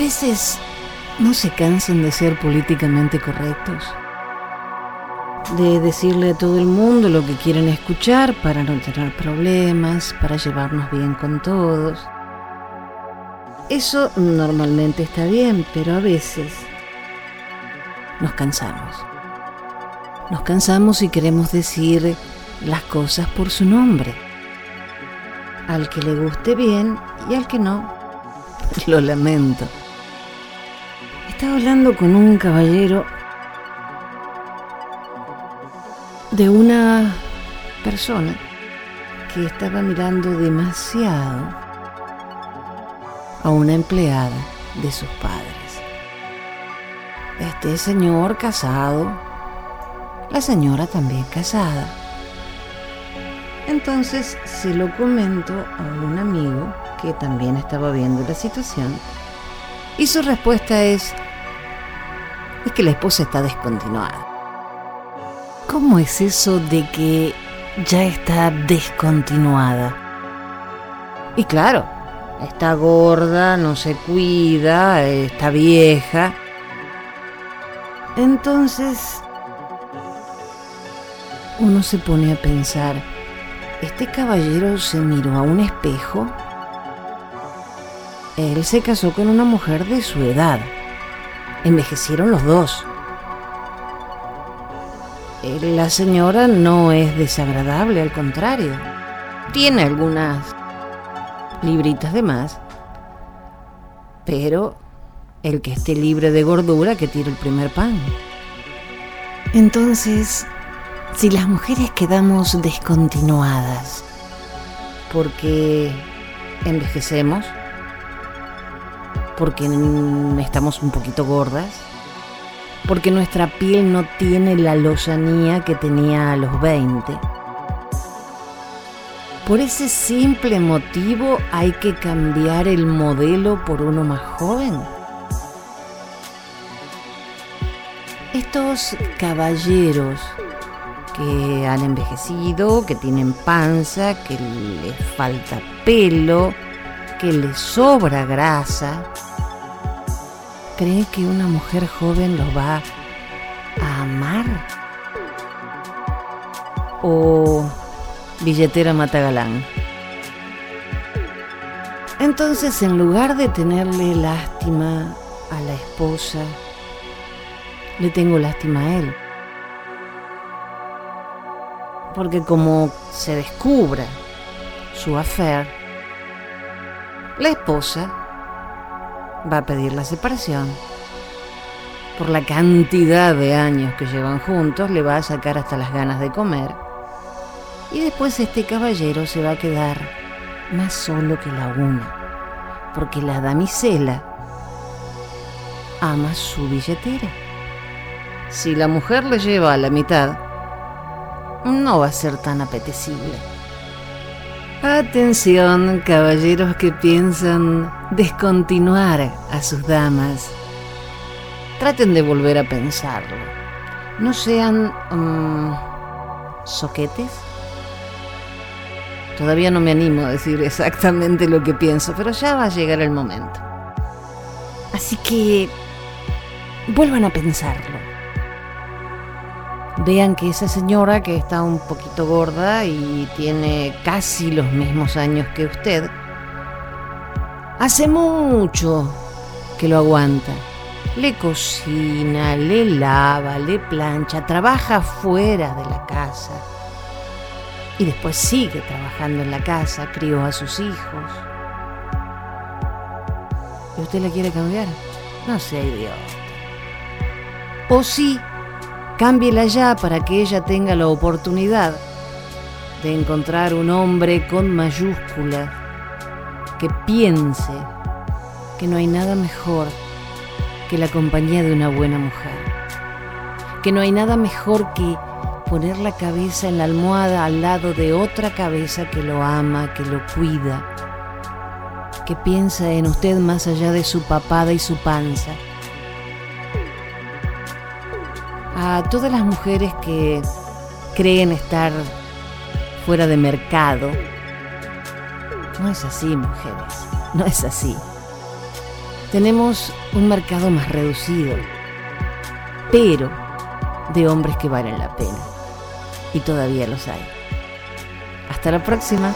veces no se cansan de ser políticamente correctos, de decirle a todo el mundo lo que quieren escuchar para no tener problemas, para llevarnos bien con todos. Eso normalmente está bien, pero a veces nos cansamos. Nos cansamos y queremos decir las cosas por su nombre. Al que le guste bien y al que no, lo lamento. Estaba hablando con un caballero de una persona que estaba mirando demasiado a una empleada de sus padres. Este señor casado, la señora también casada. Entonces se lo comento a un amigo que también estaba viendo la situación y su respuesta es, es que la esposa está descontinuada. ¿Cómo es eso de que ya está descontinuada? Y claro, está gorda, no se cuida, está vieja. Entonces, uno se pone a pensar, ¿este caballero se miró a un espejo? Él se casó con una mujer de su edad. Envejecieron los dos. La señora no es desagradable, al contrario. Tiene algunas libritas de más. Pero el que esté libre de gordura que tire el primer pan. Entonces, si las mujeres quedamos descontinuadas porque envejecemos, porque estamos un poquito gordas, porque nuestra piel no tiene la lozanía que tenía a los 20. Por ese simple motivo hay que cambiar el modelo por uno más joven. Estos caballeros que han envejecido, que tienen panza, que les falta pelo, que les sobra grasa, ¿Cree que una mujer joven lo va a amar? ¿O billetera matagalán? Entonces, en lugar de tenerle lástima a la esposa, le tengo lástima a él. Porque como se descubra su afer, la esposa va a pedir la separación. Por la cantidad de años que llevan juntos, le va a sacar hasta las ganas de comer. Y después este caballero se va a quedar más solo que la una, porque la damisela ama su billetera. Si la mujer le lleva a la mitad, no va a ser tan apetecible. Atención, caballeros que piensan descontinuar a sus damas. Traten de volver a pensarlo. No sean mm, soquetes. Todavía no me animo a decir exactamente lo que pienso, pero ya va a llegar el momento. Así que vuelvan a pensarlo vean que esa señora que está un poquito gorda y tiene casi los mismos años que usted, hace mucho que lo aguanta. Le cocina, le lava, le plancha, trabaja fuera de la casa. Y después sigue trabajando en la casa, crió a sus hijos. ¿Y usted la quiere cambiar? No sea idiota. O sí, Cámbiela ya para que ella tenga la oportunidad de encontrar un hombre con mayúscula que piense que no hay nada mejor que la compañía de una buena mujer. Que no hay nada mejor que poner la cabeza en la almohada al lado de otra cabeza que lo ama, que lo cuida, que piensa en usted más allá de su papada y su panza a todas las mujeres que creen estar fuera de mercado. No es así, mujeres, no es así. tenemos un mercado más reducido, pero de hombres que valen la pena. Y todavía los hay. Hasta la próxima.